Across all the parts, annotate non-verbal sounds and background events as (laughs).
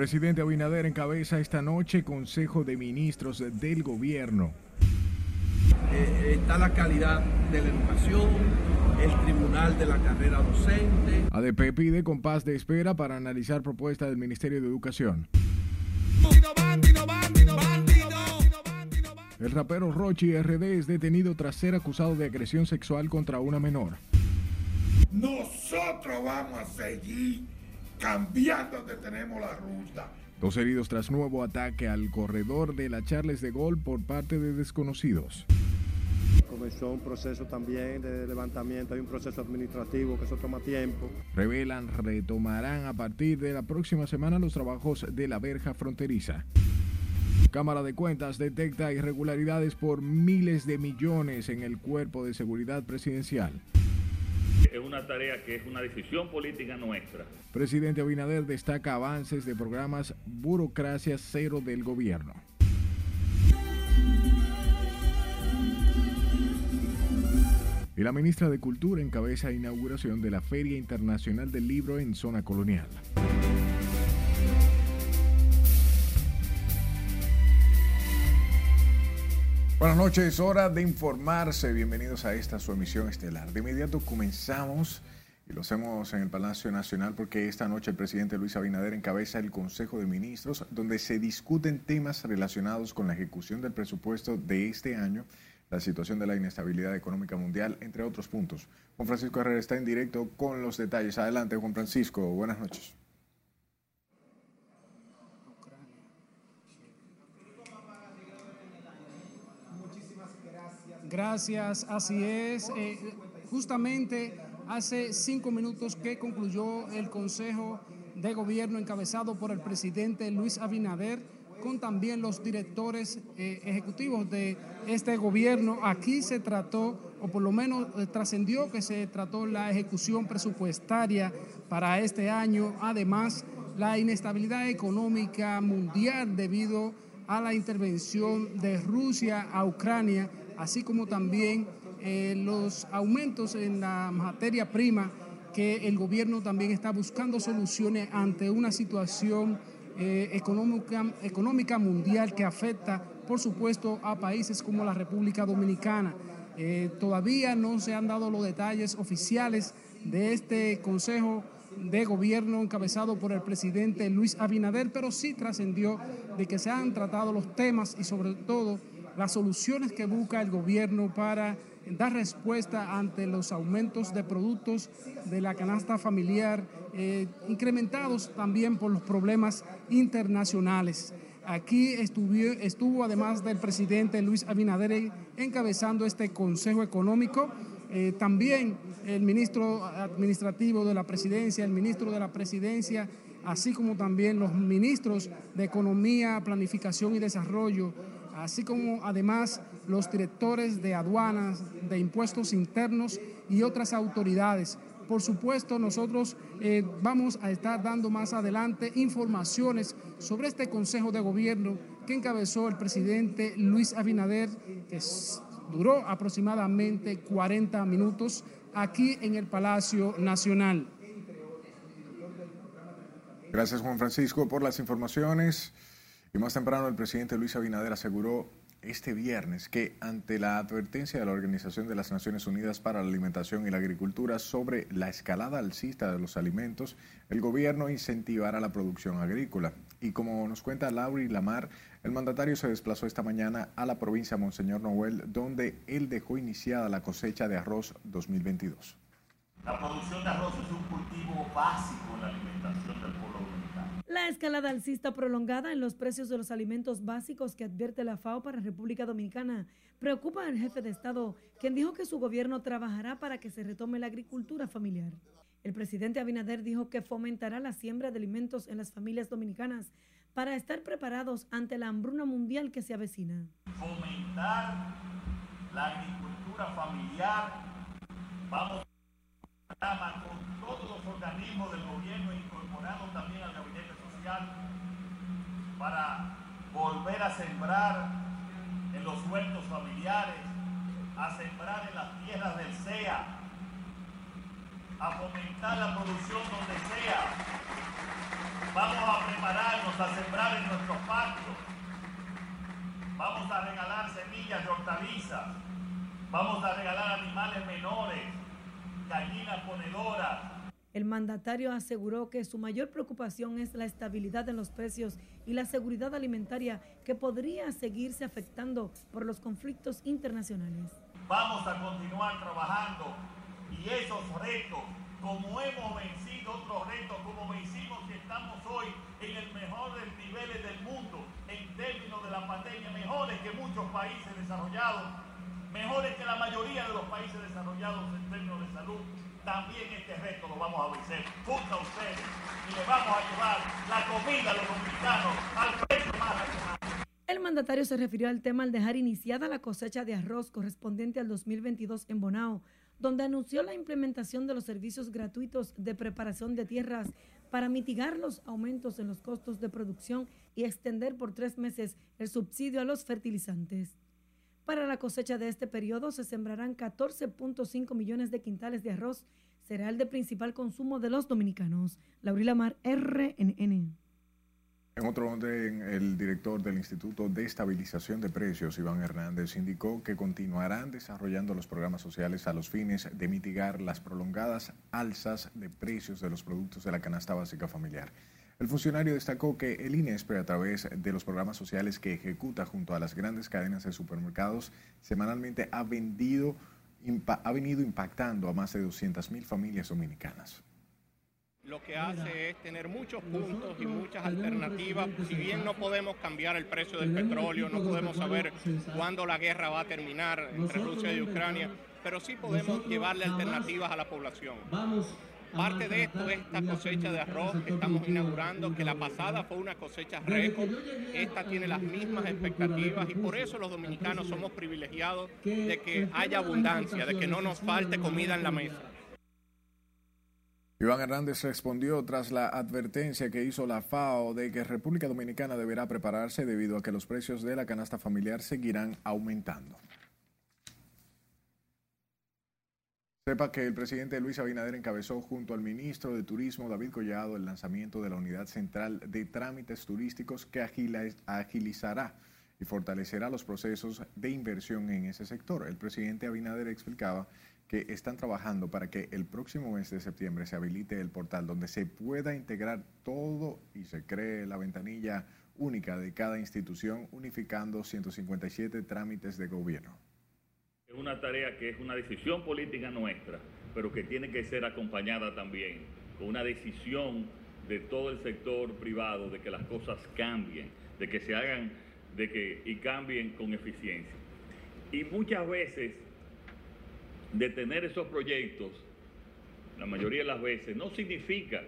Presidente Abinader encabeza esta noche Consejo de Ministros del Gobierno. Eh, está la calidad de la educación, el Tribunal de la Carrera Docente. ADP pide compás de espera para analizar propuesta del Ministerio de Educación. El rapero Rochi RD es detenido tras ser acusado de agresión sexual contra una menor. Nosotros vamos a seguir cambiando donde tenemos la ruta. Dos heridos tras nuevo ataque al corredor de la Charles de Gol por parte de desconocidos. Comenzó un proceso también de levantamiento, hay un proceso administrativo que eso toma tiempo. Revelan retomarán a partir de la próxima semana los trabajos de la verja fronteriza. Cámara de Cuentas detecta irregularidades por miles de millones en el cuerpo de seguridad presidencial. Es una tarea que es una decisión política nuestra. Presidente Abinader destaca avances de programas burocracia cero del gobierno. Y la ministra de Cultura encabeza inauguración de la Feria Internacional del Libro en Zona Colonial. Buenas noches, hora de informarse. Bienvenidos a esta su emisión estelar. De inmediato comenzamos y lo hacemos en el Palacio Nacional porque esta noche el presidente Luis Abinader encabeza el Consejo de Ministros donde se discuten temas relacionados con la ejecución del presupuesto de este año, la situación de la inestabilidad económica mundial, entre otros puntos. Juan Francisco Herrera está en directo con los detalles. Adelante, Juan Francisco. Buenas noches. Gracias, así es. Eh, justamente hace cinco minutos que concluyó el Consejo de Gobierno encabezado por el presidente Luis Abinader, con también los directores eh, ejecutivos de este gobierno. Aquí se trató, o por lo menos eh, trascendió que se trató la ejecución presupuestaria para este año, además la inestabilidad económica mundial debido a la intervención de Rusia a Ucrania así como también eh, los aumentos en la materia prima que el gobierno también está buscando soluciones ante una situación eh, económica, económica mundial que afecta, por supuesto, a países como la República Dominicana. Eh, todavía no se han dado los detalles oficiales de este Consejo de Gobierno encabezado por el presidente Luis Abinader, pero sí trascendió de que se han tratado los temas y sobre todo las soluciones que busca el gobierno para dar respuesta ante los aumentos de productos de la canasta familiar, eh, incrementados también por los problemas internacionales. Aquí estuvo, estuvo, además del presidente Luis Abinader encabezando este Consejo Económico, eh, también el ministro administrativo de la presidencia, el ministro de la presidencia, así como también los ministros de Economía, Planificación y Desarrollo, así como además los directores de aduanas, de impuestos internos y otras autoridades. Por supuesto, nosotros eh, vamos a estar dando más adelante informaciones sobre este Consejo de Gobierno que encabezó el presidente Luis Abinader, que duró aproximadamente 40 minutos aquí en el Palacio Nacional. Gracias Juan Francisco por las informaciones. Y más temprano el presidente Luis Abinader aseguró este viernes que ante la advertencia de la Organización de las Naciones Unidas para la Alimentación y la Agricultura sobre la escalada alcista de los alimentos, el gobierno incentivará la producción agrícola. Y como nos cuenta Lauri Lamar, el mandatario se desplazó esta mañana a la provincia Monseñor Noel, donde él dejó iniciada la cosecha de arroz 2022. La producción de arroz es un cultivo básico en la alimentación del pueblo la escalada alcista prolongada en los precios de los alimentos básicos que advierte la FAO para República Dominicana preocupa al jefe de Estado, quien dijo que su gobierno trabajará para que se retome la agricultura familiar. El presidente Abinader dijo que fomentará la siembra de alimentos en las familias dominicanas para estar preparados ante la hambruna mundial que se avecina. Fomentar la agricultura familiar. Vamos a con todos los organismos del gobierno incorporados también al gabinete para volver a sembrar en los huertos familiares, a sembrar en las tierras del SEA, a fomentar la producción donde sea, Vamos a prepararnos a sembrar en nuestros patios. Vamos a regalar semillas de hortalizas. Vamos a regalar animales menores, gallinas ponedoras, el mandatario aseguró que su mayor preocupación es la estabilidad en los precios y la seguridad alimentaria que podría seguirse afectando por los conflictos internacionales. Vamos a continuar trabajando y esos retos, como hemos vencido otros retos, como vencimos y estamos hoy en el mejor de niveles del mundo en términos de la pandemia, mejores que muchos países desarrollados, mejores que la mayoría de los países desarrollados en términos de salud también este reto lo vamos a vencer junto a ustedes y le vamos a llevar la comida a los dominicanos al precio más El mandatario se refirió al tema al dejar iniciada la cosecha de arroz correspondiente al 2022 en Bonao, donde anunció la implementación de los servicios gratuitos de preparación de tierras para mitigar los aumentos en los costos de producción y extender por tres meses el subsidio a los fertilizantes. Para la cosecha de este periodo se sembrarán 14.5 millones de quintales de arroz, cereal de principal consumo de los dominicanos. Laurila Mar, RNN. En otro orden, el director del Instituto de Estabilización de Precios, Iván Hernández, indicó que continuarán desarrollando los programas sociales a los fines de mitigar las prolongadas alzas de precios de los productos de la canasta básica familiar. El funcionario destacó que el INESPRE, a través de los programas sociales que ejecuta junto a las grandes cadenas de supermercados, semanalmente ha, vendido, ha venido impactando a más de 200.000 familias dominicanas. Lo que hace es tener muchos puntos y muchas alternativas. Si bien no podemos cambiar el precio del petróleo, no podemos saber cuándo la guerra va a terminar entre Rusia y Ucrania, pero sí podemos llevarle alternativas a la población. Parte de esto es esta cosecha de arroz que estamos inaugurando, que la pasada fue una cosecha récord. Esta tiene las mismas expectativas y por eso los dominicanos somos privilegiados de que haya abundancia, de que no nos falte comida en la mesa. Iván Hernández respondió tras la advertencia que hizo la FAO de que República Dominicana deberá prepararse debido a que los precios de la canasta familiar seguirán aumentando. Sepa que el presidente Luis Abinader encabezó junto al ministro de Turismo David Collado el lanzamiento de la Unidad Central de Trámites Turísticos que agilizará y fortalecerá los procesos de inversión en ese sector. El presidente Abinader explicaba que están trabajando para que el próximo mes de septiembre se habilite el portal donde se pueda integrar todo y se cree la ventanilla única de cada institución unificando 157 trámites de gobierno. Es una tarea que es una decisión política nuestra, pero que tiene que ser acompañada también con una decisión de todo el sector privado de que las cosas cambien, de que se hagan de que, y cambien con eficiencia. Y muchas veces detener esos proyectos, la mayoría de las veces, no significa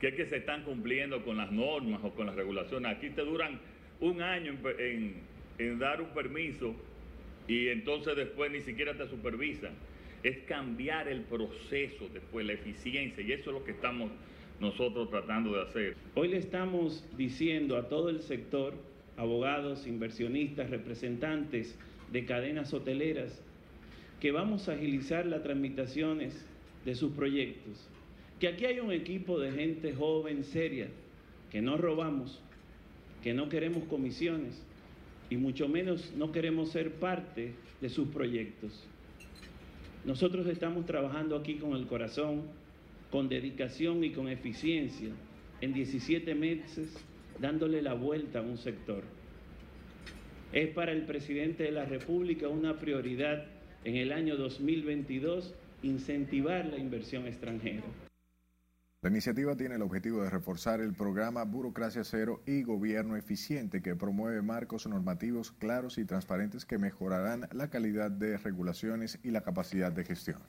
que es que se están cumpliendo con las normas o con las regulaciones. Aquí te duran un año en, en dar un permiso y entonces después ni siquiera te supervisan. Es cambiar el proceso después, la eficiencia, y eso es lo que estamos nosotros tratando de hacer. Hoy le estamos diciendo a todo el sector, abogados, inversionistas, representantes de cadenas hoteleras, que vamos a agilizar las tramitaciones de sus proyectos, que aquí hay un equipo de gente joven, seria, que no robamos, que no queremos comisiones, y mucho menos no queremos ser parte de sus proyectos. Nosotros estamos trabajando aquí con el corazón, con dedicación y con eficiencia, en 17 meses, dándole la vuelta a un sector. Es para el presidente de la República una prioridad en el año 2022 incentivar la inversión extranjera. La iniciativa tiene el objetivo de reforzar el programa Burocracia Cero y Gobierno Eficiente que promueve marcos normativos claros y transparentes que mejorarán la calidad de regulaciones y la capacidad de gestión.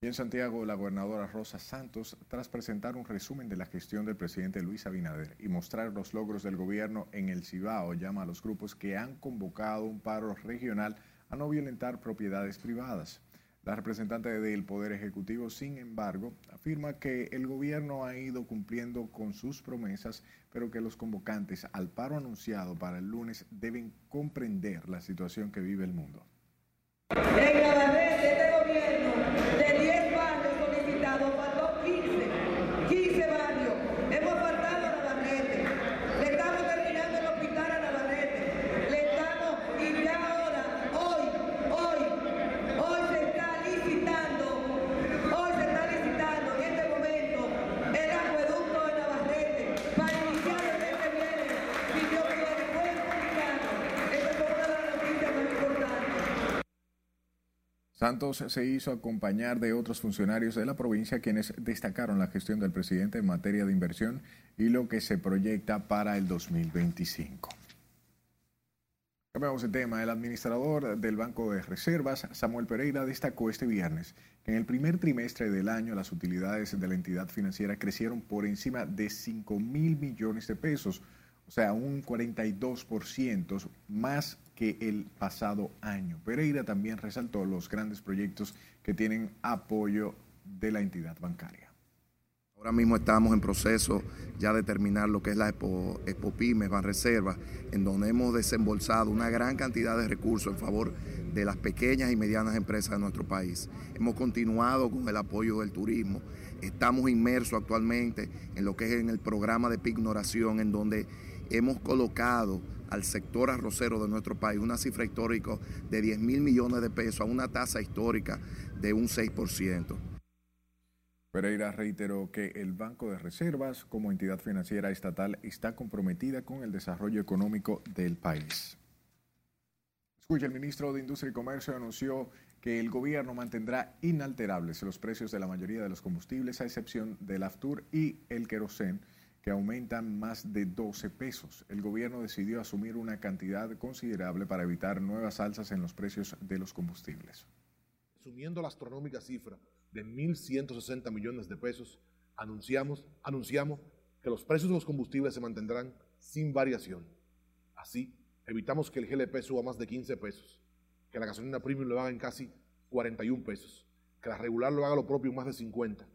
Y en Santiago, la gobernadora Rosa Santos, tras presentar un resumen de la gestión del presidente Luis Abinader y mostrar los logros del gobierno en el Cibao, llama a los grupos que han convocado un paro regional a no violentar propiedades privadas. La representante del Poder Ejecutivo, sin embargo, afirma que el gobierno ha ido cumpliendo con sus promesas, pero que los convocantes al paro anunciado para el lunes deben comprender la situación que vive el mundo. En cada vez este gobierno Se hizo acompañar de otros funcionarios de la provincia quienes destacaron la gestión del presidente en materia de inversión y lo que se proyecta para el 2025. Cambiamos el tema. El administrador del Banco de Reservas, Samuel Pereira, destacó este viernes que en el primer trimestre del año las utilidades de la entidad financiera crecieron por encima de 5 mil millones de pesos, o sea, un 42% más que el pasado año. Pereira también resaltó los grandes proyectos que tienen apoyo de la entidad bancaria. Ahora mismo estamos en proceso ya de terminar lo que es la Expo, Expo Pymes Banreserva, en donde hemos desembolsado una gran cantidad de recursos en favor de las pequeñas y medianas empresas de nuestro país. Hemos continuado con el apoyo del turismo. Estamos inmersos actualmente en lo que es en el programa de pignoración, en donde hemos colocado al sector arrocero de nuestro país una cifra histórica de 10 mil millones de pesos a una tasa histórica de un 6%. Pereira reiteró que el Banco de Reservas, como entidad financiera estatal, está comprometida con el desarrollo económico del país. Escucha, el ministro de Industria y Comercio anunció que el gobierno mantendrá inalterables los precios de la mayoría de los combustibles, a excepción del Aftur y el querosén, que aumentan más de 12 pesos. El gobierno decidió asumir una cantidad considerable para evitar nuevas alzas en los precios de los combustibles. Asumiendo la astronómica cifra de 1.160 millones de pesos, anunciamos, anunciamos que los precios de los combustibles se mantendrán sin variación. Así, evitamos que el GLP suba más de 15 pesos, que la gasolina premium lo haga en casi 41 pesos, que la regular lo haga lo propio en más de 50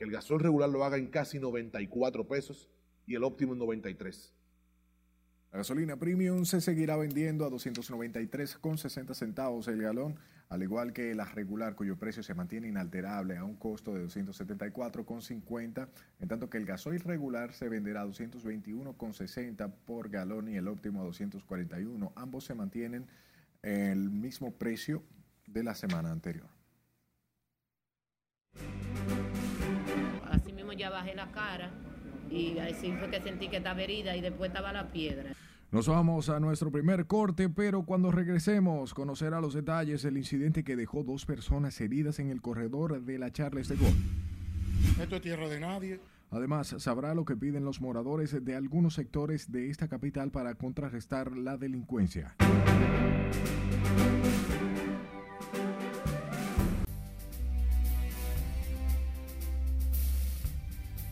que el gasol regular lo haga en casi 94 pesos y el óptimo en 93. La gasolina premium se seguirá vendiendo a 293,60 centavos el galón, al igual que la regular cuyo precio se mantiene inalterable a un costo de 274,50, en tanto que el gasoil regular se venderá a 221,60 por galón y el óptimo a 241. Ambos se mantienen el mismo precio de la semana anterior. Ya bajé la cara y así fue que sentí que estaba herida y después estaba la piedra. Nos vamos a nuestro primer corte, pero cuando regresemos conocerá los detalles del incidente que dejó dos personas heridas en el corredor de la Charles de Gaulle. Esto es tierra de nadie. Además, sabrá lo que piden los moradores de algunos sectores de esta capital para contrarrestar la delincuencia.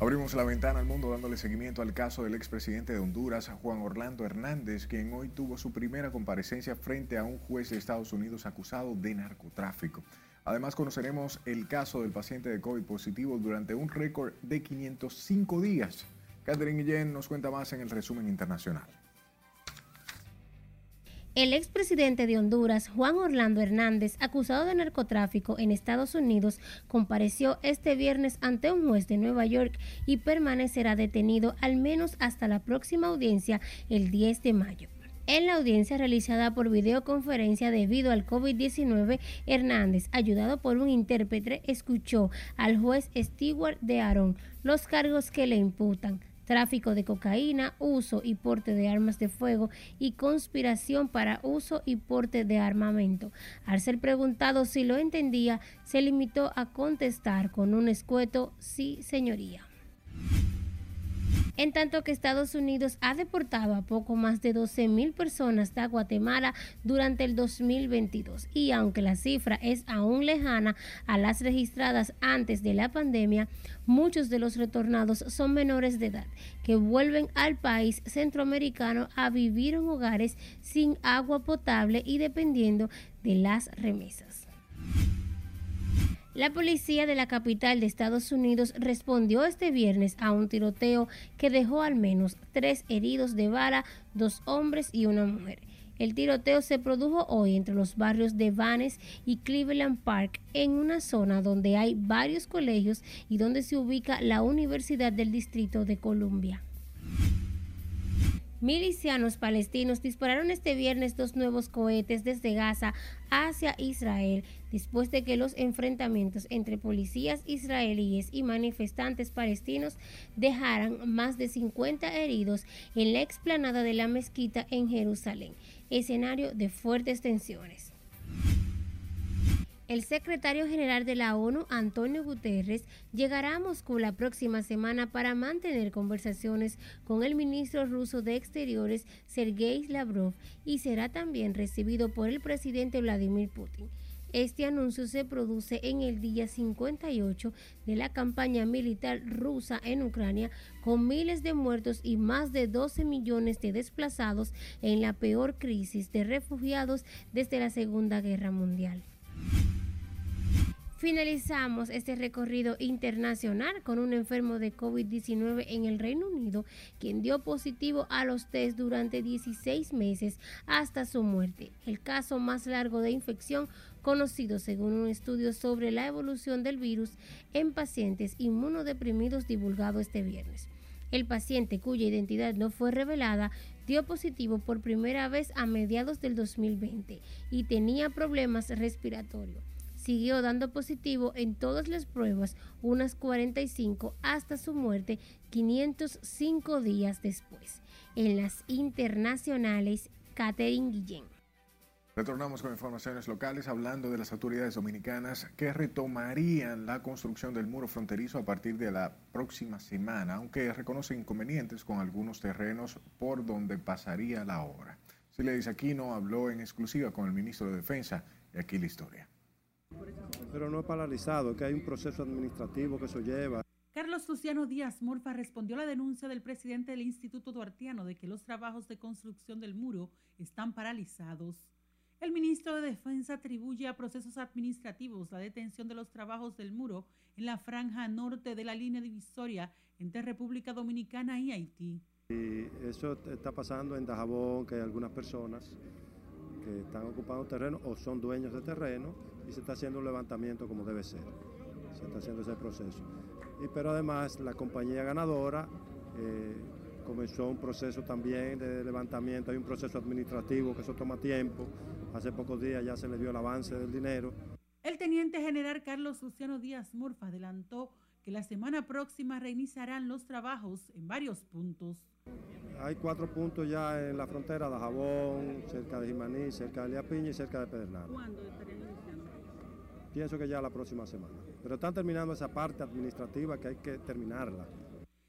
Abrimos la ventana al mundo dándole seguimiento al caso del expresidente de Honduras, Juan Orlando Hernández, quien hoy tuvo su primera comparecencia frente a un juez de Estados Unidos acusado de narcotráfico. Además, conoceremos el caso del paciente de COVID positivo durante un récord de 505 días. Catherine Guillén nos cuenta más en el resumen internacional. El expresidente de Honduras, Juan Orlando Hernández, acusado de narcotráfico en Estados Unidos, compareció este viernes ante un juez de Nueva York y permanecerá detenido al menos hasta la próxima audiencia el 10 de mayo. En la audiencia realizada por videoconferencia debido al COVID-19, Hernández, ayudado por un intérprete, escuchó al juez Stewart de Aaron los cargos que le imputan tráfico de cocaína, uso y porte de armas de fuego y conspiración para uso y porte de armamento. Al ser preguntado si lo entendía, se limitó a contestar con un escueto sí, señoría en tanto que Estados Unidos ha deportado a poco más de 12 mil personas de Guatemala durante el 2022. Y aunque la cifra es aún lejana a las registradas antes de la pandemia, muchos de los retornados son menores de edad que vuelven al país centroamericano a vivir en hogares sin agua potable y dependiendo de las remesas. La policía de la capital de Estados Unidos respondió este viernes a un tiroteo que dejó al menos tres heridos de bala, dos hombres y una mujer. El tiroteo se produjo hoy entre los barrios de Vanes y Cleveland Park, en una zona donde hay varios colegios y donde se ubica la Universidad del Distrito de Columbia. Milicianos palestinos dispararon este viernes dos nuevos cohetes desde Gaza hacia Israel, después de que los enfrentamientos entre policías israelíes y manifestantes palestinos dejaran más de 50 heridos en la explanada de la mezquita en Jerusalén, escenario de fuertes tensiones. El secretario general de la ONU, Antonio Guterres, llegará a Moscú la próxima semana para mantener conversaciones con el ministro ruso de Exteriores, Sergei Lavrov, y será también recibido por el presidente Vladimir Putin. Este anuncio se produce en el día 58 de la campaña militar rusa en Ucrania, con miles de muertos y más de 12 millones de desplazados en la peor crisis de refugiados desde la Segunda Guerra Mundial. Finalizamos este recorrido internacional con un enfermo de COVID-19 en el Reino Unido, quien dio positivo a los test durante 16 meses hasta su muerte, el caso más largo de infección conocido según un estudio sobre la evolución del virus en pacientes inmunodeprimidos divulgado este viernes. El paciente cuya identidad no fue revelada dio positivo por primera vez a mediados del 2020 y tenía problemas respiratorios siguió dando positivo en todas las pruebas, unas 45 hasta su muerte 505 días después. En las internacionales, Catherine Guillén. Retornamos con informaciones locales hablando de las autoridades dominicanas que retomarían la construcción del muro fronterizo a partir de la próxima semana, aunque reconocen inconvenientes con algunos terrenos por donde pasaría la obra. Siledis Aquino habló en exclusiva con el ministro de Defensa y aquí la historia. Pero no paralizado, que hay un proceso administrativo que eso lleva. Carlos Luciano Díaz Morfa respondió a la denuncia del presidente del Instituto Duartiano de que los trabajos de construcción del muro están paralizados. El ministro de Defensa atribuye a procesos administrativos la detención de los trabajos del muro en la franja norte de la línea divisoria entre República Dominicana y Haití. Y eso está pasando en Dajabón, que hay algunas personas que están ocupando terreno o son dueños de terreno y se está haciendo un levantamiento como debe ser. Se está haciendo ese proceso. Y, pero además la compañía ganadora eh, comenzó un proceso también de levantamiento, hay un proceso administrativo que eso toma tiempo. Hace pocos días ya se le dio el avance del dinero. El teniente general Carlos Luciano Díaz Murfa adelantó que la semana próxima reiniciarán los trabajos en varios puntos. Hay cuatro puntos ya en la frontera de Jabón, cerca de Jimaní, cerca de Liapiña y cerca de Pedernal. ¿Cuándo? Pienso que ya la próxima semana. Pero están terminando esa parte administrativa que hay que terminarla.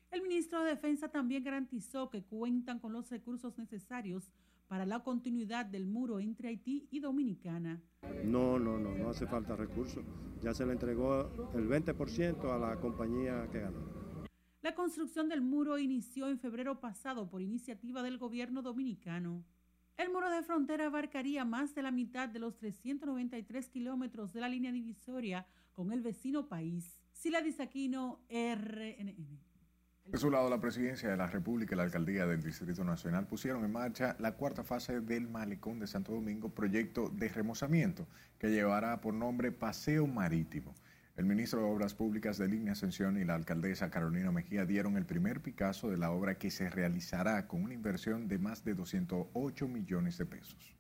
El ministro de Defensa también garantizó que cuentan con los recursos necesarios para la continuidad del muro entre Haití y Dominicana. No, no, no, no hace falta recursos. Ya se le entregó el 20% a la compañía que ganó. La construcción del muro inició en febrero pasado por iniciativa del gobierno dominicano. El muro de frontera abarcaría más de la mitad de los 393 kilómetros de la línea divisoria con el vecino país. Sila Disaquino, RNN. De su lado, la presidencia de la República y la alcaldía del Distrito Nacional pusieron en marcha la cuarta fase del Malecón de Santo Domingo, proyecto de remozamiento que llevará por nombre Paseo Marítimo. El ministro de Obras Públicas de Línea Ascensión y la alcaldesa Carolina Mejía dieron el primer Picasso de la obra que se realizará con una inversión de más de 208 millones de pesos.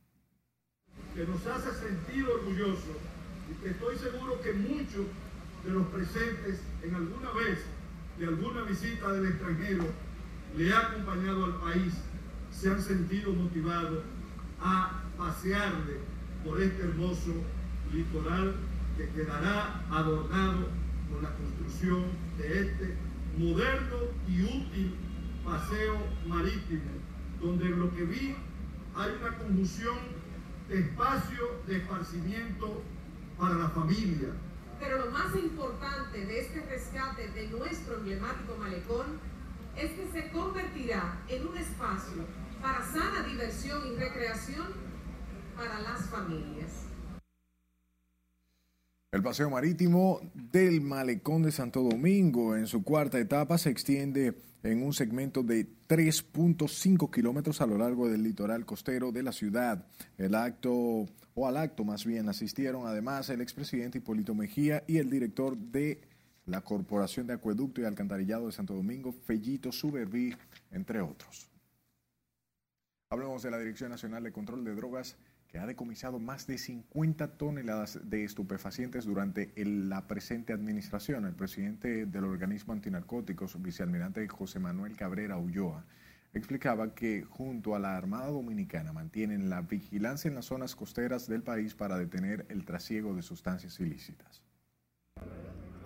Que nos hace sentir orgullosos y que estoy seguro que muchos de los presentes en alguna vez de alguna visita del extranjero le ha acompañado al país, se han sentido motivados a pasearle por este hermoso litoral que quedará adornado con la construcción de este moderno y útil paseo marítimo, donde lo que vi hay una conjunción de espacio de esparcimiento para la familia. Pero lo más importante de este rescate de nuestro emblemático malecón es que se convertirá en un espacio para sana diversión y recreación para las familias. El paseo marítimo del malecón de Santo Domingo en su cuarta etapa se extiende en un segmento de 3.5 kilómetros a lo largo del litoral costero de la ciudad. El acto, o al acto más bien, asistieron además el expresidente Hipólito Mejía y el director de la Corporación de Acueducto y Alcantarillado de Santo Domingo, Fellito Suberví, entre otros. Hablemos de la Dirección Nacional de Control de Drogas que ha decomisado más de 50 toneladas de estupefacientes durante la presente administración. El presidente del organismo antinarcóticos, vicealmirante José Manuel Cabrera Ulloa, explicaba que junto a la Armada Dominicana mantienen la vigilancia en las zonas costeras del país para detener el trasiego de sustancias ilícitas.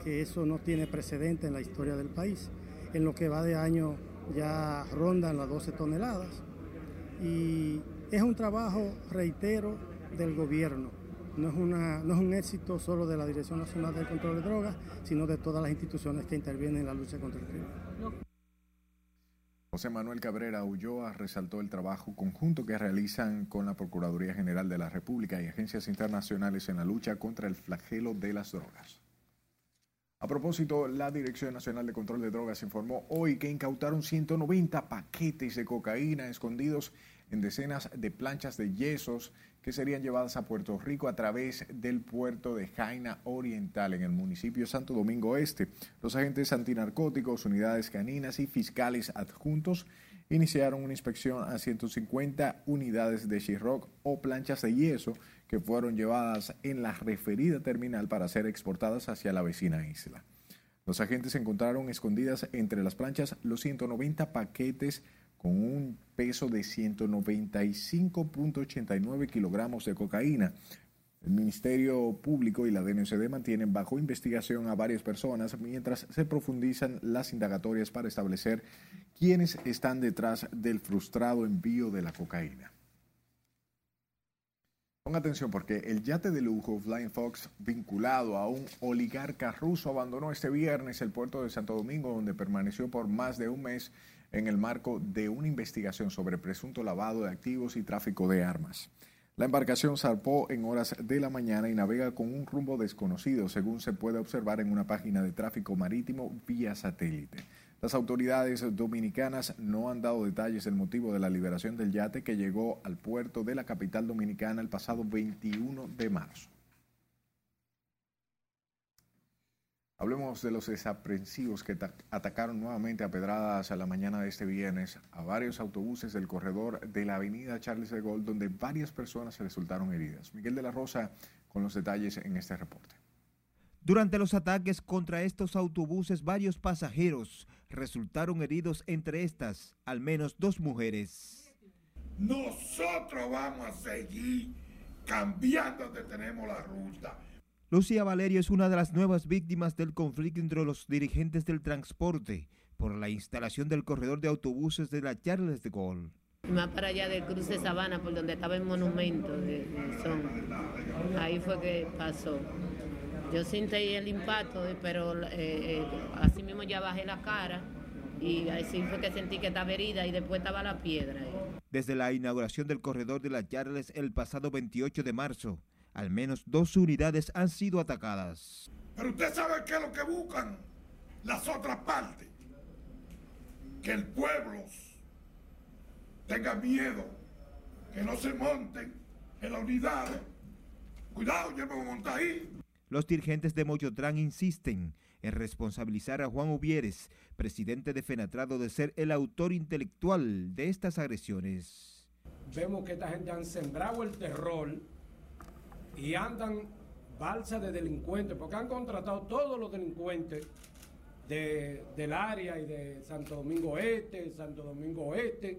Que eso no tiene precedente en la historia del país. En lo que va de año ya rondan las 12 toneladas y es un trabajo, reitero, del gobierno. No es, una, no es un éxito solo de la Dirección Nacional del Control de Drogas, sino de todas las instituciones que intervienen en la lucha contra el crimen. José Manuel Cabrera Ulloa resaltó el trabajo conjunto que realizan con la Procuraduría General de la República y agencias internacionales en la lucha contra el flagelo de las drogas. A propósito, la Dirección Nacional de Control de Drogas informó hoy que incautaron 190 paquetes de cocaína escondidos en decenas de planchas de yesos que serían llevadas a Puerto Rico a través del puerto de Jaina Oriental en el municipio Santo Domingo Este. Los agentes antinarcóticos, unidades caninas y fiscales adjuntos iniciaron una inspección a 150 unidades de Shirrock o planchas de yeso que fueron llevadas en la referida terminal para ser exportadas hacia la vecina isla. Los agentes encontraron escondidas entre las planchas los 190 paquetes con un peso de 195.89 kilogramos de cocaína. El Ministerio Público y la DNCD mantienen bajo investigación a varias personas mientras se profundizan las indagatorias para establecer quiénes están detrás del frustrado envío de la cocaína. Ponga atención porque el yate de lujo Flying Fox vinculado a un oligarca ruso abandonó este viernes el puerto de Santo Domingo donde permaneció por más de un mes en el marco de una investigación sobre presunto lavado de activos y tráfico de armas. La embarcación zarpó en horas de la mañana y navega con un rumbo desconocido, según se puede observar en una página de tráfico marítimo vía satélite. Las autoridades dominicanas no han dado detalles del motivo de la liberación del yate que llegó al puerto de la capital dominicana el pasado 21 de marzo. Hablemos de los desaprensivos que atacaron nuevamente a pedradas a la mañana de este viernes a varios autobuses del corredor de la avenida Charles de Gaulle, donde varias personas resultaron heridas. Miguel de la Rosa con los detalles en este reporte. Durante los ataques contra estos autobuses, varios pasajeros resultaron heridos, entre estas, al menos dos mujeres. Nosotros vamos a seguir cambiando donde tenemos la ruta Lucía Valerio es una de las nuevas víctimas del conflicto entre los dirigentes del transporte por la instalación del corredor de autobuses de la Charles de Gaulle. Más para allá del cruce Sabana, por donde estaba el monumento de, Son. Ahí fue que pasó. Yo sentí el impacto, pero eh, eh, así mismo ya bajé la cara y así fue que sentí que estaba herida y después estaba la piedra. Desde la inauguración del corredor de la Charles el pasado 28 de marzo, al menos dos unidades han sido atacadas. Pero usted sabe qué es lo que buscan las otras partes. Que el pueblo tenga miedo, que no se monten en la unidad. Cuidado, yo me voy a montar ahí. Los dirigentes de Moyotrán insisten en responsabilizar a Juan Uvieres, presidente de Fenatrado, de ser el autor intelectual de estas agresiones. Vemos que esta gente han sembrado el terror y andan balsa de delincuentes, porque han contratado todos los delincuentes del área y de Santo Domingo Este, Santo Domingo Oeste,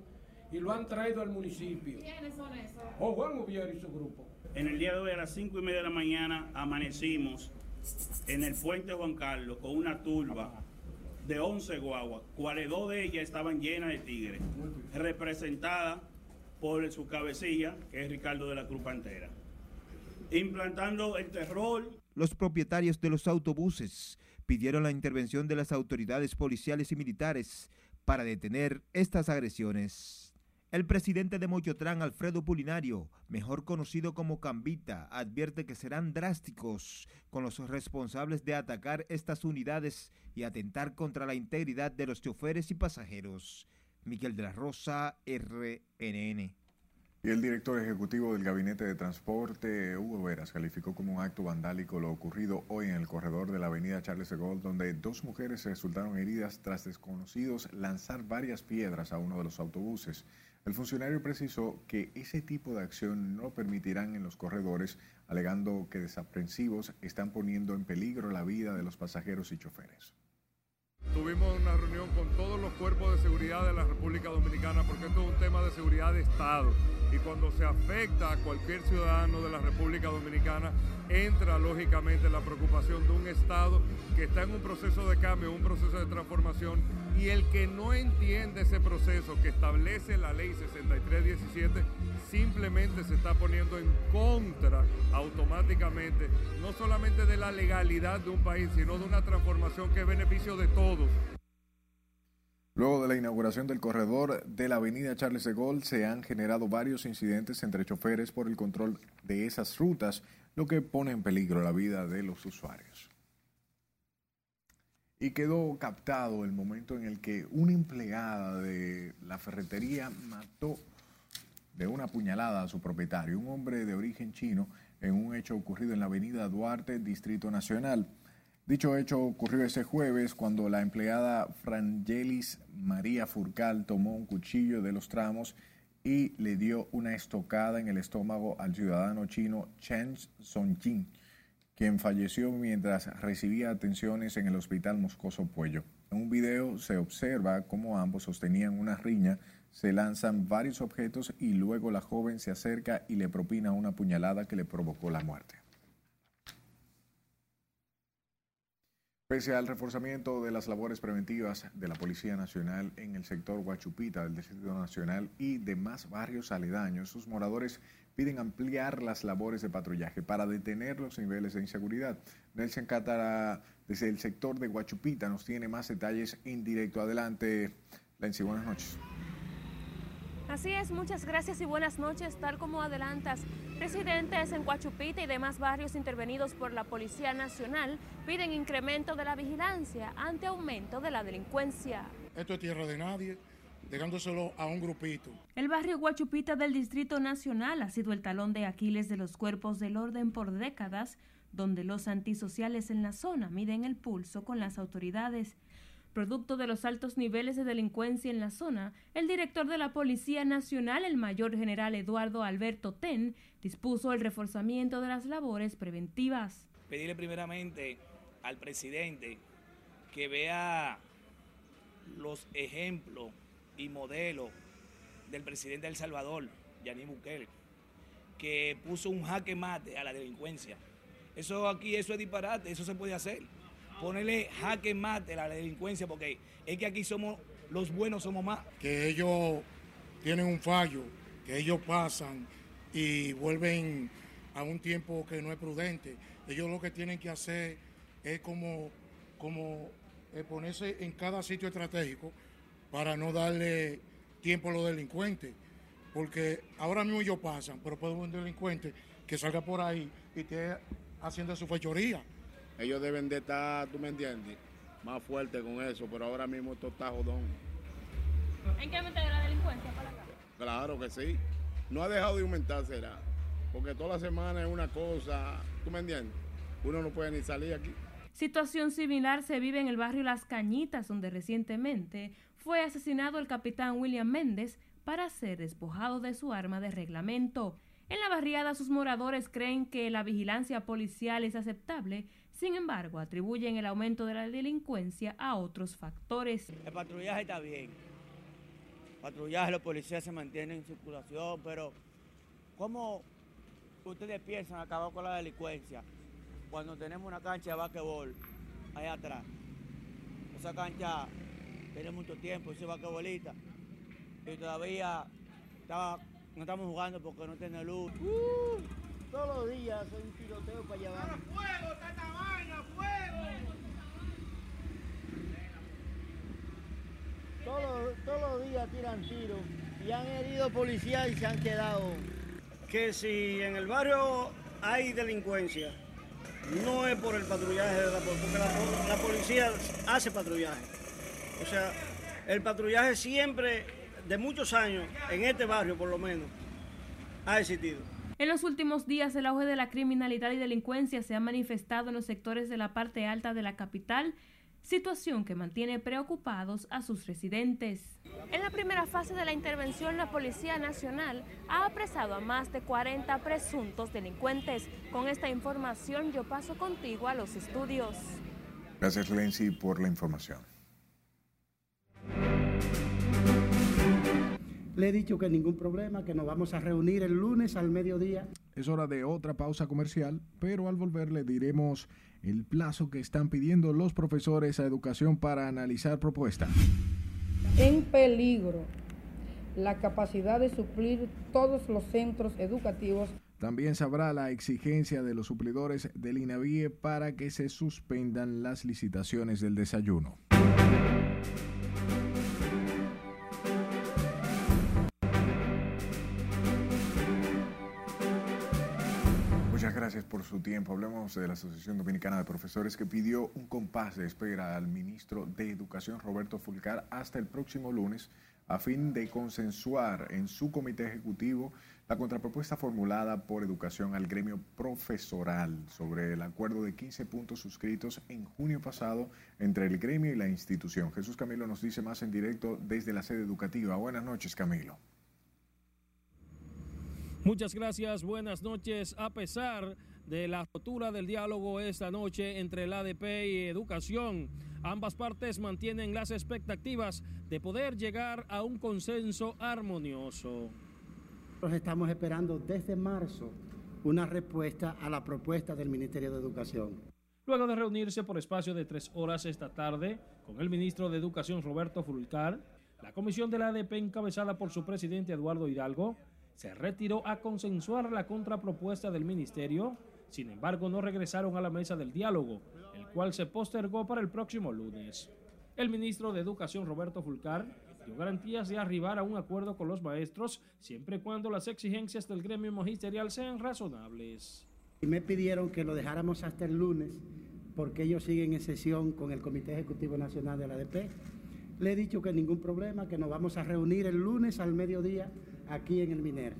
y lo han traído al municipio. ¿Quiénes son esos? O Juan Ubier y su grupo. En el día de hoy a las cinco y media de la mañana amanecimos en el puente Juan Carlos con una turba de 11 guaguas, cuales dos de ellas estaban llenas de tigres, representadas por su cabecilla, que es Ricardo de la Cruz Pantera implantando el terror. Los propietarios de los autobuses pidieron la intervención de las autoridades policiales y militares para detener estas agresiones. El presidente de Moyotrán, Alfredo Pulinario, mejor conocido como Cambita, advierte que serán drásticos con los responsables de atacar estas unidades y atentar contra la integridad de los choferes y pasajeros. Miguel de la Rosa, RNN. Y el director ejecutivo del Gabinete de Transporte, Hugo Veras, calificó como un acto vandálico lo ocurrido hoy en el corredor de la avenida Charles de Gaulle, donde dos mujeres resultaron heridas tras desconocidos lanzar varias piedras a uno de los autobuses. El funcionario precisó que ese tipo de acción no permitirán en los corredores, alegando que desaprensivos están poniendo en peligro la vida de los pasajeros y choferes. Tuvimos una reunión con todos los cuerpos de seguridad de la República Dominicana porque esto es un tema de seguridad de Estado. Y cuando se afecta a cualquier ciudadano de la República Dominicana entra lógicamente la preocupación de un Estado que está en un proceso de cambio, un proceso de transformación y el que no entiende ese proceso que establece la ley 6317 simplemente se está poniendo en contra automáticamente, no solamente de la legalidad de un país, sino de una transformación que es beneficio de todos. Luego de la inauguración del corredor de la avenida Charles de Gaulle, se han generado varios incidentes entre choferes por el control de esas rutas, lo que pone en peligro la vida de los usuarios. Y quedó captado el momento en el que una empleada de la ferretería mató de una puñalada a su propietario, un hombre de origen chino, en un hecho ocurrido en la avenida Duarte, Distrito Nacional. Dicho hecho ocurrió ese jueves cuando la empleada Frangelis María Furcal tomó un cuchillo de los tramos y le dio una estocada en el estómago al ciudadano chino Chen Songjin, quien falleció mientras recibía atenciones en el hospital Moscoso Puello. En un video se observa cómo ambos sostenían una riña se lanzan varios objetos y luego la joven se acerca y le propina una puñalada que le provocó la muerte. Pese al reforzamiento de las labores preventivas de la Policía Nacional en el sector Huachupita del Distrito Nacional y demás barrios aledaños, sus moradores piden ampliar las labores de patrullaje para detener los niveles de inseguridad. Nelson Catara, desde el sector de Huachupita, nos tiene más detalles en directo. Adelante, Lency, buenas noches. Así es, muchas gracias y buenas noches. Tal como adelantas, residentes en Coachupita y demás barrios intervenidos por la Policía Nacional piden incremento de la vigilancia ante aumento de la delincuencia. Esto es tierra de nadie, dejándoselo a un grupito. El barrio Guachupita del Distrito Nacional ha sido el talón de Aquiles de los cuerpos del orden por décadas, donde los antisociales en la zona miden el pulso con las autoridades. Producto de los altos niveles de delincuencia en la zona, el director de la Policía Nacional, el mayor general Eduardo Alberto Ten, dispuso el reforzamiento de las labores preventivas. Pedirle primeramente al presidente que vea los ejemplos y modelos del presidente de El Salvador, Yaní Bukele, que puso un jaque mate a la delincuencia. Eso aquí, eso es disparate, eso se puede hacer ponerle jaque mate a la delincuencia, porque es que aquí somos, los buenos somos más. Que ellos tienen un fallo, que ellos pasan y vuelven a un tiempo que no es prudente. Ellos lo que tienen que hacer es como, como eh, ponerse en cada sitio estratégico para no darle tiempo a los delincuentes. Porque ahora mismo ellos pasan, pero puede un delincuente que salga por ahí y esté haciendo su fechoría ellos deben de estar, tú me entiendes, más fuerte con eso, pero ahora mismo esto está jodón. ¿En qué aumenta la delincuencia para acá? Claro que sí. No ha dejado de aumentar, será. Porque toda la semana es una cosa, tú me entiendes, uno no puede ni salir aquí. Situación similar se vive en el barrio Las Cañitas, donde recientemente fue asesinado el capitán William Méndez para ser despojado de su arma de reglamento. En la barriada sus moradores creen que la vigilancia policial es aceptable sin embargo, atribuyen el aumento de la delincuencia a otros factores. El patrullaje está bien. El patrullaje, los policías se mantienen en circulación, pero ¿cómo ustedes piensan acabar con la delincuencia cuando tenemos una cancha de basquetbol allá atrás? Esa cancha tiene mucho tiempo, ese basquetbolista, y todavía no estamos jugando porque no tiene luz. Uh, todos los días hay un tiroteo para llevar. ¡Fuego, fuego! Todos, los días tiran tiros y han herido policías y se han quedado. Que si en el barrio hay delincuencia, no es por el patrullaje de la porque la, la policía hace patrullaje. O sea, el patrullaje siempre, de muchos años, en este barrio por lo menos, ha existido. En los últimos días, el auge de la criminalidad y delincuencia se ha manifestado en los sectores de la parte alta de la capital, situación que mantiene preocupados a sus residentes. En la primera fase de la intervención, la Policía Nacional ha apresado a más de 40 presuntos delincuentes. Con esta información, yo paso contigo a los estudios. Gracias, Lenzi, por la información. Le he dicho que ningún problema, que nos vamos a reunir el lunes al mediodía. Es hora de otra pausa comercial, pero al volver le diremos el plazo que están pidiendo los profesores a educación para analizar propuestas. En peligro la capacidad de suplir todos los centros educativos. También sabrá la exigencia de los suplidores del INAVIE para que se suspendan las licitaciones del desayuno. Gracias por su tiempo. Hablemos de la Asociación Dominicana de Profesores que pidió un compás de espera al ministro de Educación, Roberto Fulcar, hasta el próximo lunes a fin de consensuar en su comité ejecutivo la contrapropuesta formulada por Educación al gremio profesoral sobre el acuerdo de 15 puntos suscritos en junio pasado entre el gremio y la institución. Jesús Camilo nos dice más en directo desde la sede educativa. Buenas noches, Camilo. Muchas gracias, buenas noches. A pesar de la rotura del diálogo esta noche entre el ADP y Educación, ambas partes mantienen las expectativas de poder llegar a un consenso armonioso. Nosotros estamos esperando desde marzo una respuesta a la propuesta del Ministerio de Educación. Luego de reunirse por espacio de tres horas esta tarde con el ministro de Educación Roberto Fulcar, la comisión de la ADP encabezada por su presidente Eduardo Hidalgo se retiró a consensuar la contrapropuesta del ministerio, sin embargo no regresaron a la mesa del diálogo, el cual se postergó para el próximo lunes. El ministro de Educación Roberto Fulcar dio garantías de arribar a un acuerdo con los maestros siempre y cuando las exigencias del gremio magisterial sean razonables. Y me pidieron que lo dejáramos hasta el lunes porque ellos siguen en sesión con el Comité Ejecutivo Nacional de la ADP. Le he dicho que ningún problema, que nos vamos a reunir el lunes al mediodía aquí en el MINER.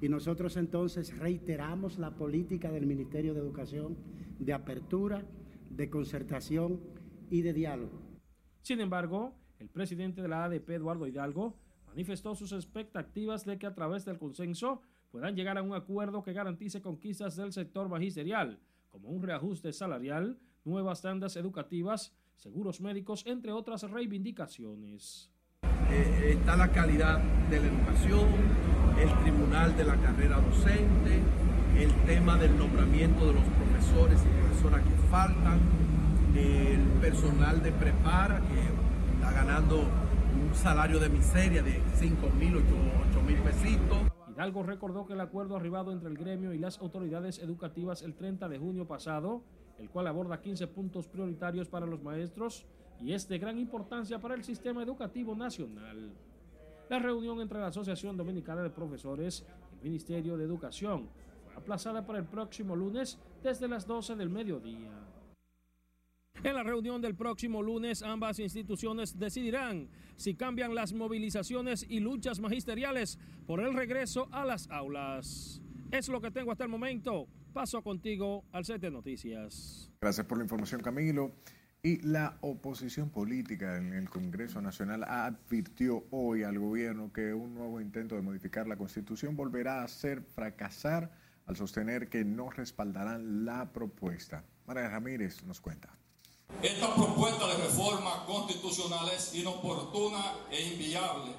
Y nosotros entonces reiteramos la política del Ministerio de Educación de apertura, de concertación y de diálogo. Sin embargo, el presidente de la ADP, Eduardo Hidalgo, manifestó sus expectativas de que a través del consenso puedan llegar a un acuerdo que garantice conquistas del sector magisterial, como un reajuste salarial, nuevas tandas educativas, seguros médicos, entre otras reivindicaciones. Eh, está la calidad de la educación, el tribunal de la carrera docente, el tema del nombramiento de los profesores y profesoras que faltan, el personal de prepara que está ganando un salario de miseria de 5 mil, 8 mil pesitos. Hidalgo recordó que el acuerdo arribado entre el gremio y las autoridades educativas el 30 de junio pasado, el cual aborda 15 puntos prioritarios para los maestros y es de gran importancia para el sistema educativo nacional. La reunión entre la Asociación Dominicana de Profesores y el Ministerio de Educación fue aplazada para el próximo lunes desde las 12 del mediodía. En la reunión del próximo lunes, ambas instituciones decidirán si cambian las movilizaciones y luchas magisteriales por el regreso a las aulas. Es lo que tengo hasta el momento. Paso contigo al set de noticias. Gracias por la información, Camilo. Y la oposición política en el Congreso Nacional advirtió hoy al gobierno que un nuevo intento de modificar la Constitución volverá a hacer fracasar al sostener que no respaldarán la propuesta. María Ramírez nos cuenta. Esta propuesta de reforma constitucional es inoportuna e inviable.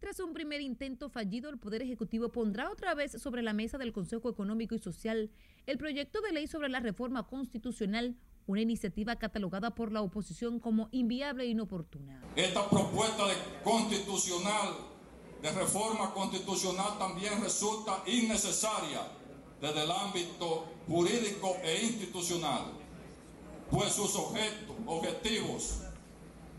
Tras un primer intento fallido, el Poder Ejecutivo pondrá otra vez sobre la mesa del Consejo Económico y Social el proyecto de ley sobre la reforma constitucional, una iniciativa catalogada por la oposición como inviable e inoportuna. Esta propuesta de constitucional, de reforma constitucional, también resulta innecesaria desde el ámbito jurídico e institucional pues sus objetos, objetivos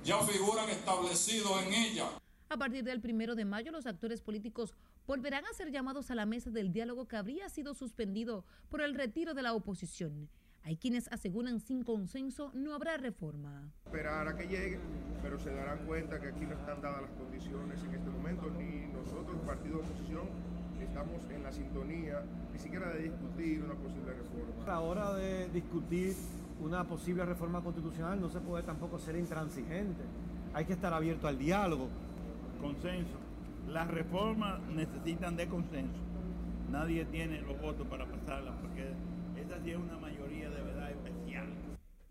ya figuran establecidos en ella. A partir del primero de mayo, los actores políticos volverán a ser llamados a la mesa del diálogo que habría sido suspendido por el retiro de la oposición. Hay quienes aseguran sin consenso no habrá reforma. Esperar a que llegue, pero se darán cuenta que aquí no están dadas las condiciones en este momento, ni nosotros, el partido de oposición, estamos en la sintonía ni siquiera de discutir una posible reforma. A la hora de discutir una posible reforma constitucional no se puede tampoco ser intransigente. Hay que estar abierto al diálogo. Consenso. Las reformas necesitan de consenso. Nadie tiene los votos para pasarlas porque esa sí es una mayoría.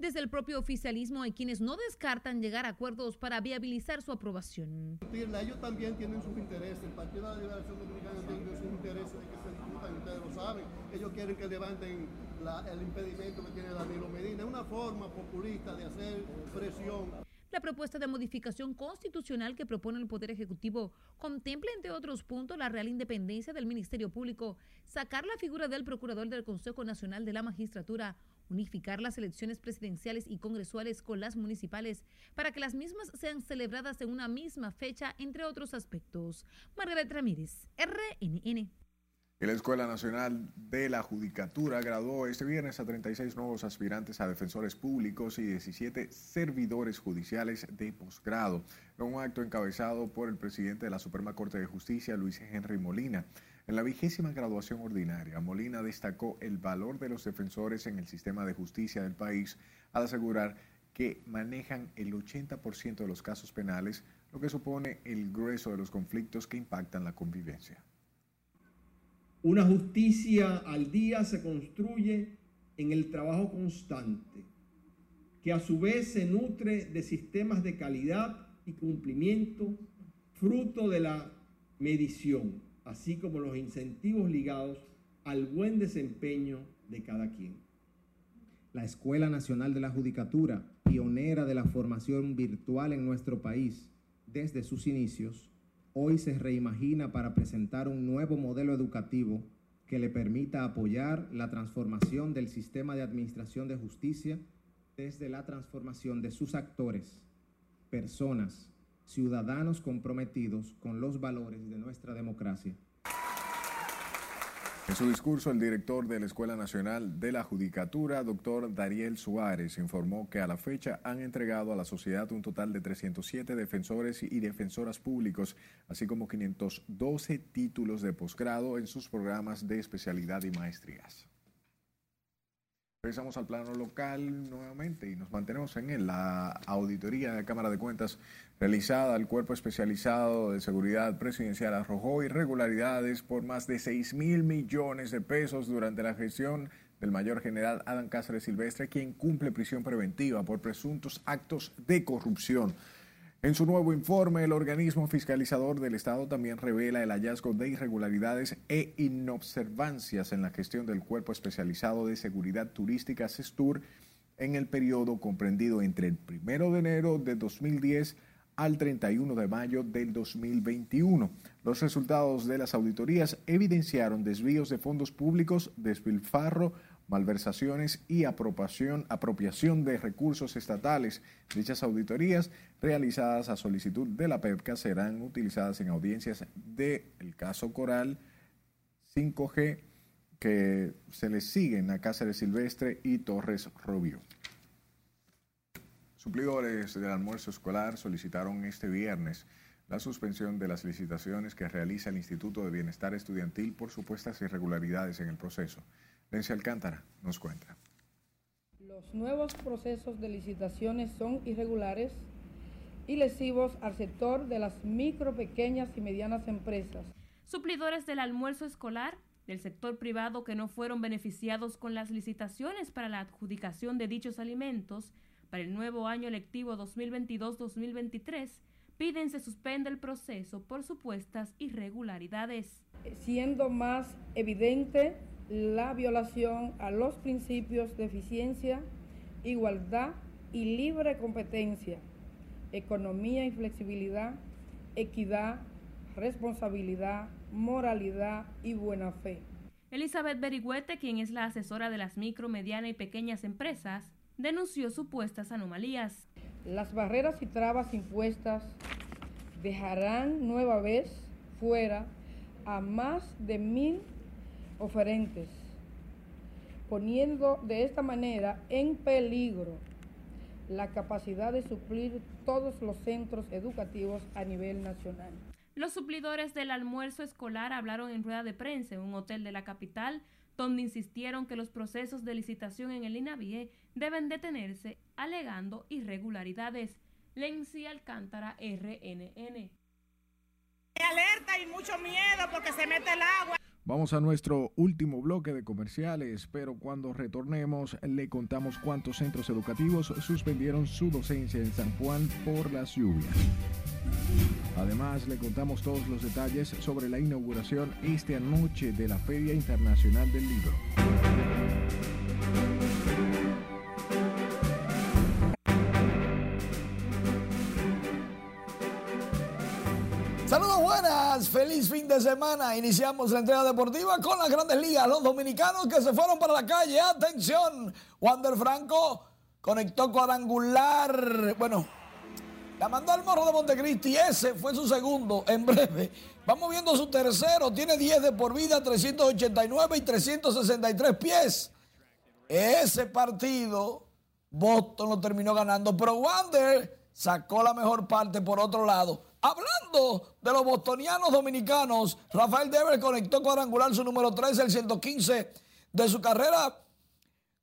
Desde el propio oficialismo hay quienes no descartan llegar a acuerdos para viabilizar su aprobación. Ellos también tienen sus intereses, el Partido de la Liberación Dominicana tiene sus intereses de que se discutan, ustedes lo saben. Ellos quieren que levanten la, el impedimento que tiene Danilo Medina. Es una forma populista de hacer presión. La propuesta de modificación constitucional que propone el Poder Ejecutivo contempla, entre otros puntos, la real independencia del Ministerio Público, sacar la figura del Procurador del Consejo Nacional de la Magistratura, unificar las elecciones presidenciales y congresuales con las municipales para que las mismas sean celebradas en una misma fecha, entre otros aspectos. Margaret Ramírez, RNN. La Escuela Nacional de la Judicatura graduó este viernes a 36 nuevos aspirantes a defensores públicos y 17 servidores judiciales de posgrado, en un acto encabezado por el presidente de la Suprema Corte de Justicia, Luis Henry Molina. En la vigésima graduación ordinaria, Molina destacó el valor de los defensores en el sistema de justicia del país al asegurar que manejan el 80% de los casos penales, lo que supone el grueso de los conflictos que impactan la convivencia. Una justicia al día se construye en el trabajo constante, que a su vez se nutre de sistemas de calidad y cumplimiento, fruto de la medición así como los incentivos ligados al buen desempeño de cada quien. La Escuela Nacional de la Judicatura, pionera de la formación virtual en nuestro país desde sus inicios, hoy se reimagina para presentar un nuevo modelo educativo que le permita apoyar la transformación del sistema de administración de justicia desde la transformación de sus actores, personas, ciudadanos comprometidos con los valores de nuestra democracia. En su discurso, el director de la Escuela Nacional de la Judicatura, doctor Dariel Suárez, informó que a la fecha han entregado a la sociedad un total de 307 defensores y defensoras públicos, así como 512 títulos de posgrado en sus programas de especialidad y maestrías. Regresamos al plano local nuevamente y nos mantenemos en él. La auditoría de Cámara de Cuentas realizada al Cuerpo Especializado de Seguridad Presidencial arrojó irregularidades por más de 6 mil millones de pesos durante la gestión del mayor general Adán Cáceres Silvestre, quien cumple prisión preventiva por presuntos actos de corrupción. En su nuevo informe, el organismo fiscalizador del Estado también revela el hallazgo de irregularidades e inobservancias en la gestión del Cuerpo Especializado de Seguridad Turística CESTUR en el periodo comprendido entre el 1 de enero de 2010 al 31 de mayo del 2021. Los resultados de las auditorías evidenciaron desvíos de fondos públicos, despilfarro, malversaciones y apropiación, apropiación de recursos estatales. Dichas auditorías, realizadas a solicitud de la PEPCA, serán utilizadas en audiencias del caso Coral 5G que se les siguen a Cáceres Silvestre y Torres Rubio. Suplidores del almuerzo escolar solicitaron este viernes la suspensión de las licitaciones que realiza el Instituto de Bienestar Estudiantil por supuestas irregularidades en el proceso. Lencia Alcántara nos cuenta. Los nuevos procesos de licitaciones son irregulares y lesivos al sector de las micro, pequeñas y medianas empresas. Suplidores del almuerzo escolar del sector privado que no fueron beneficiados con las licitaciones para la adjudicación de dichos alimentos para el nuevo año lectivo 2022-2023 piden se suspenda el proceso por supuestas irregularidades. Siendo más evidente la violación a los principios de eficiencia, igualdad y libre competencia, economía y flexibilidad, equidad, responsabilidad, moralidad y buena fe. Elizabeth Berigüete, quien es la asesora de las micro, medianas y pequeñas empresas, denunció supuestas anomalías. Las barreras y trabas impuestas dejarán nueva vez fuera a más de mil oferentes, poniendo de esta manera en peligro la capacidad de suplir todos los centros educativos a nivel nacional. Los suplidores del almuerzo escolar hablaron en rueda de prensa en un hotel de la capital donde insistieron que los procesos de licitación en el INAVIE deben detenerse, alegando irregularidades. Lenzi Alcántara, RNN. Alerta y mucho miedo porque se mete el agua. Vamos a nuestro último bloque de comerciales, pero cuando retornemos le contamos cuántos centros educativos suspendieron su docencia en San Juan por las lluvias. Además, le contamos todos los detalles sobre la inauguración esta noche de la Feria Internacional del Libro. Feliz fin de semana. Iniciamos la entrega deportiva con las grandes ligas. Los dominicanos que se fueron para la calle. Atención, Wander Franco conectó cuadrangular. Bueno, la mandó al morro de Montecristi. Ese fue su segundo. En breve, vamos viendo su tercero. Tiene 10 de por vida, 389 y 363 pies. Ese partido, Boston lo terminó ganando. Pero Wander sacó la mejor parte por otro lado. Hablando de los bostonianos dominicanos, Rafael Dever conectó cuadrangular su número 13, el 115 de su carrera.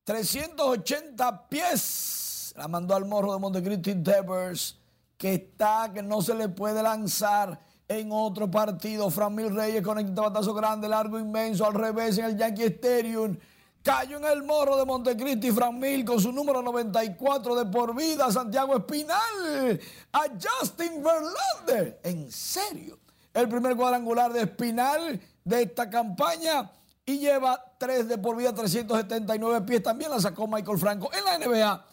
380 pies. La mandó al morro de Montecristi Devers, que está, que no se le puede lanzar en otro partido. Fran Mil Reyes conecta batazo grande, largo, inmenso, al revés en el Yankee Stadium. Cayó en el morro de Montecristi Fran Mil con su número 94 de por vida, Santiago Espinal, a Justin Verlander. En serio, el primer cuadrangular de Espinal de esta campaña y lleva 3 de por vida, 379 pies. También la sacó Michael Franco en la NBA.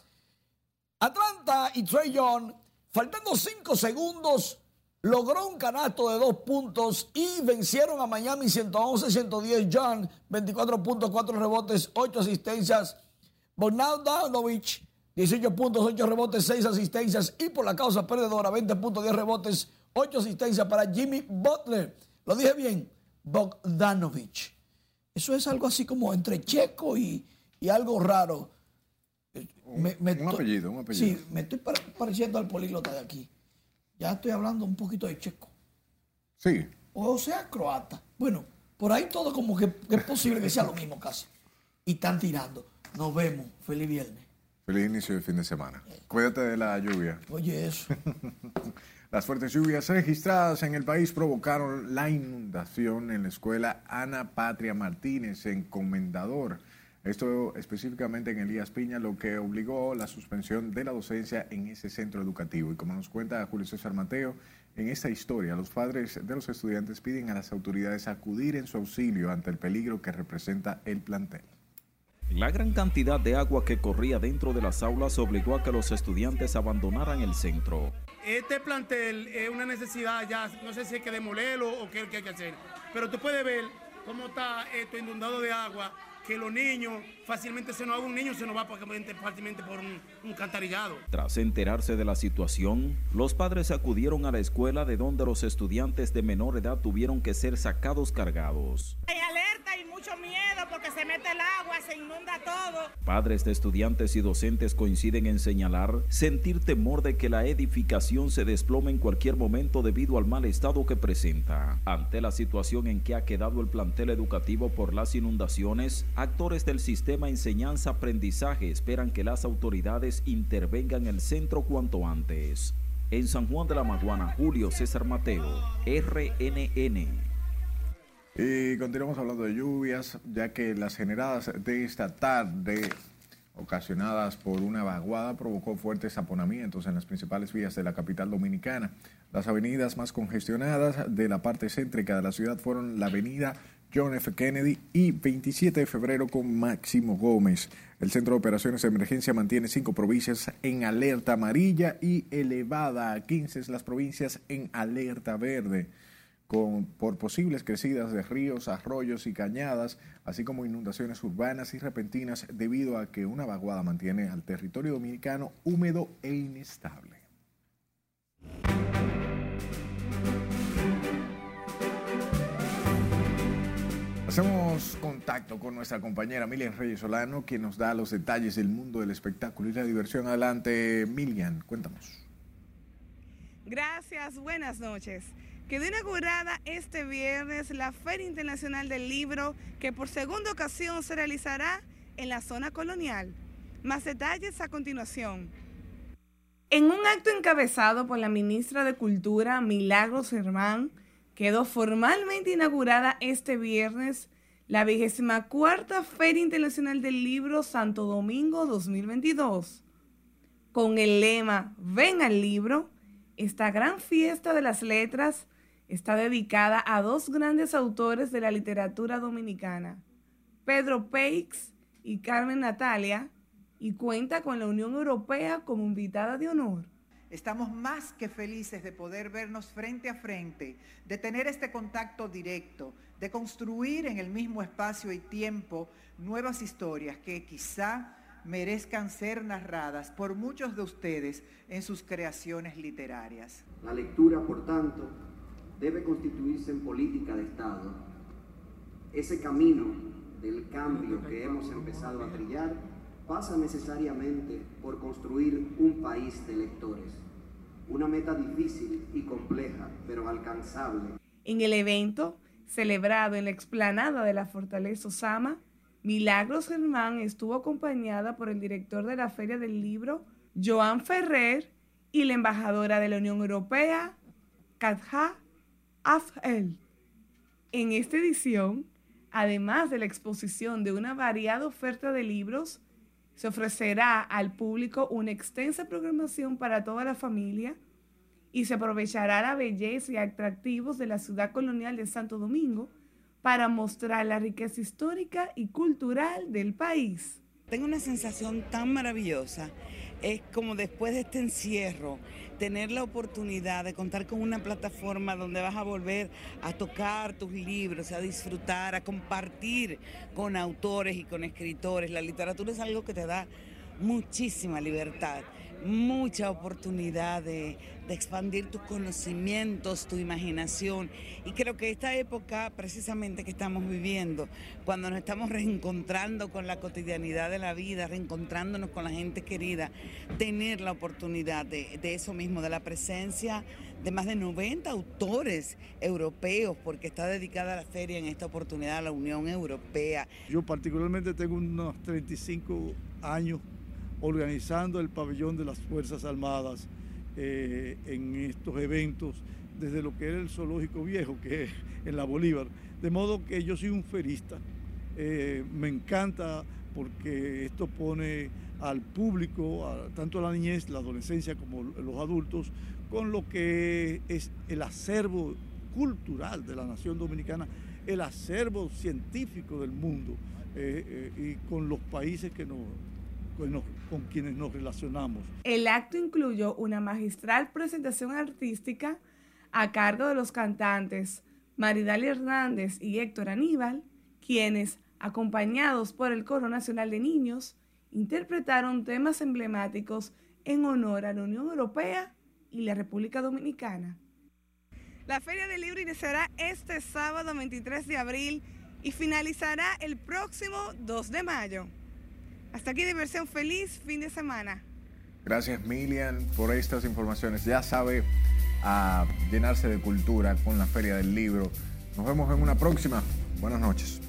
Atlanta y Trey Young, faltando 5 segundos, logró un canasto de dos puntos y vencieron a Miami 111-110. John, 24 puntos, 4 rebotes, 8 asistencias. Bogdanovich, 18 puntos, 8 rebotes, 6 asistencias. Y por la causa perdedora, 20 puntos, 10 rebotes, 8 asistencias para Jimmy Butler. Lo dije bien, Bogdanovich. Eso es algo así como entre checo y, y algo raro. Me, me un apellido, un apellido. Sí, me estoy pareciendo al políglota de aquí. Ya estoy hablando un poquito de checo. Sí. O sea, croata. Bueno, por ahí todo como que, que es posible que sea lo mismo casi. Y están tirando. Nos vemos. Feliz viernes. Feliz inicio de fin de semana. Cuídate de la lluvia. Oye, eso. (laughs) Las fuertes lluvias registradas en el país provocaron la inundación en la escuela Ana Patria Martínez en Comendador. Esto específicamente en Elías Piña, lo que obligó la suspensión de la docencia en ese centro educativo. Y como nos cuenta Julio César Mateo, en esta historia los padres de los estudiantes piden a las autoridades acudir en su auxilio ante el peligro que representa el plantel. La gran cantidad de agua que corría dentro de las aulas obligó a que los estudiantes abandonaran el centro. Este plantel es una necesidad ya, no sé si hay que demolerlo o qué, qué hay que hacer, pero tú puedes ver cómo está esto inundado de agua que los niños fácilmente se nos va un niño se nos va fácilmente por un, un cantarillado. Tras enterarse de la situación, los padres acudieron a la escuela de donde los estudiantes de menor edad tuvieron que ser sacados cargados. Hay alerta y mucho miedo porque se mete el agua, se inunda todo. Padres de estudiantes y docentes coinciden en señalar sentir temor de que la edificación se desplome en cualquier momento debido al mal estado que presenta. Ante la situación en que ha quedado el plantel educativo por las inundaciones, actores del sistema enseñanza-aprendizaje esperan que las autoridades intervengan en el centro cuanto antes. En San Juan de la Maguana, Julio César Mateo, RNN. Y continuamos hablando de lluvias, ya que las generadas de esta tarde, ocasionadas por una vaguada, provocó fuertes aponamientos en las principales vías de la capital dominicana. Las avenidas más congestionadas de la parte céntrica de la ciudad fueron la avenida John F. Kennedy y 27 de febrero con Máximo Gómez. El Centro de Operaciones de Emergencia mantiene cinco provincias en alerta amarilla y elevada a 15 las provincias en alerta verde con, por posibles crecidas de ríos, arroyos y cañadas, así como inundaciones urbanas y repentinas debido a que una vaguada mantiene al territorio dominicano húmedo e inestable. Hacemos contacto con nuestra compañera Milian Reyes Solano, quien nos da los detalles del mundo del espectáculo y la diversión. Adelante, Milian, cuéntanos. Gracias, buenas noches. Quedó inaugurada este viernes la Feria Internacional del Libro, que por segunda ocasión se realizará en la zona colonial. Más detalles a continuación. En un acto encabezado por la ministra de Cultura, Milagros Germán, quedó formalmente inaugurada este viernes la vigésima cuarta Feria Internacional del Libro Santo Domingo 2022. Con el lema Ven al libro, esta gran fiesta de las letras está dedicada a dos grandes autores de la literatura dominicana, Pedro Peix y Carmen Natalia, y cuenta con la Unión Europea como invitada de honor. Estamos más que felices de poder vernos frente a frente, de tener este contacto directo, de construir en el mismo espacio y tiempo nuevas historias que quizá merezcan ser narradas por muchos de ustedes en sus creaciones literarias. La lectura, por tanto, debe constituirse en política de Estado. Ese camino del cambio que hemos empezado a trillar pasa necesariamente por construir un país de lectores. Una meta difícil y compleja, pero alcanzable. En el evento, celebrado en la explanada de la Fortaleza Osama, Milagros Germán estuvo acompañada por el director de la Feria del Libro, Joan Ferrer, y la embajadora de la Unión Europea, Katja Afel. En esta edición, además de la exposición de una variada oferta de libros, se ofrecerá al público una extensa programación para toda la familia y se aprovechará la belleza y atractivos de la ciudad colonial de Santo Domingo para mostrar la riqueza histórica y cultural del país. Tengo una sensación tan maravillosa. Es como después de este encierro, tener la oportunidad de contar con una plataforma donde vas a volver a tocar tus libros, a disfrutar, a compartir con autores y con escritores. La literatura es algo que te da muchísima libertad mucha oportunidad de, expandir tus conocimientos, tu imaginación. Y creo que esta época precisamente que estamos viviendo, cuando nos estamos reencontrando con la cotidianidad de la vida, reencontrándonos con la gente querida, tener la oportunidad de, de eso mismo, de la presencia de más de 90 autores europeos, porque está dedicada la feria en esta oportunidad a la Unión Europea. Yo particularmente tengo unos 35 años organizando el pabellón de las Fuerzas Armadas eh, en estos eventos, desde lo que era el zoológico viejo, que es en la Bolívar. De modo que yo soy un ferista. Eh, me encanta porque esto pone al público, tanto a la niñez, la adolescencia como los adultos, con lo que es el acervo cultural de la nación dominicana, el acervo científico del mundo eh, y con los países que nos, con quienes nos relacionamos. El acto incluyó una magistral presentación artística a cargo de los cantantes Maridali Hernández y Héctor Aníbal, quienes, acompañados por el Coro Nacional de Niños, interpretaron temas emblemáticos en honor a la Unión Europea y la República Dominicana. La Feria del Libro iniciará este sábado 23 de abril y finalizará el próximo 2 de mayo. Hasta aquí diversión feliz, fin de semana. Gracias Milian por estas informaciones. Ya sabe a llenarse de cultura con la Feria del Libro. Nos vemos en una próxima. Buenas noches.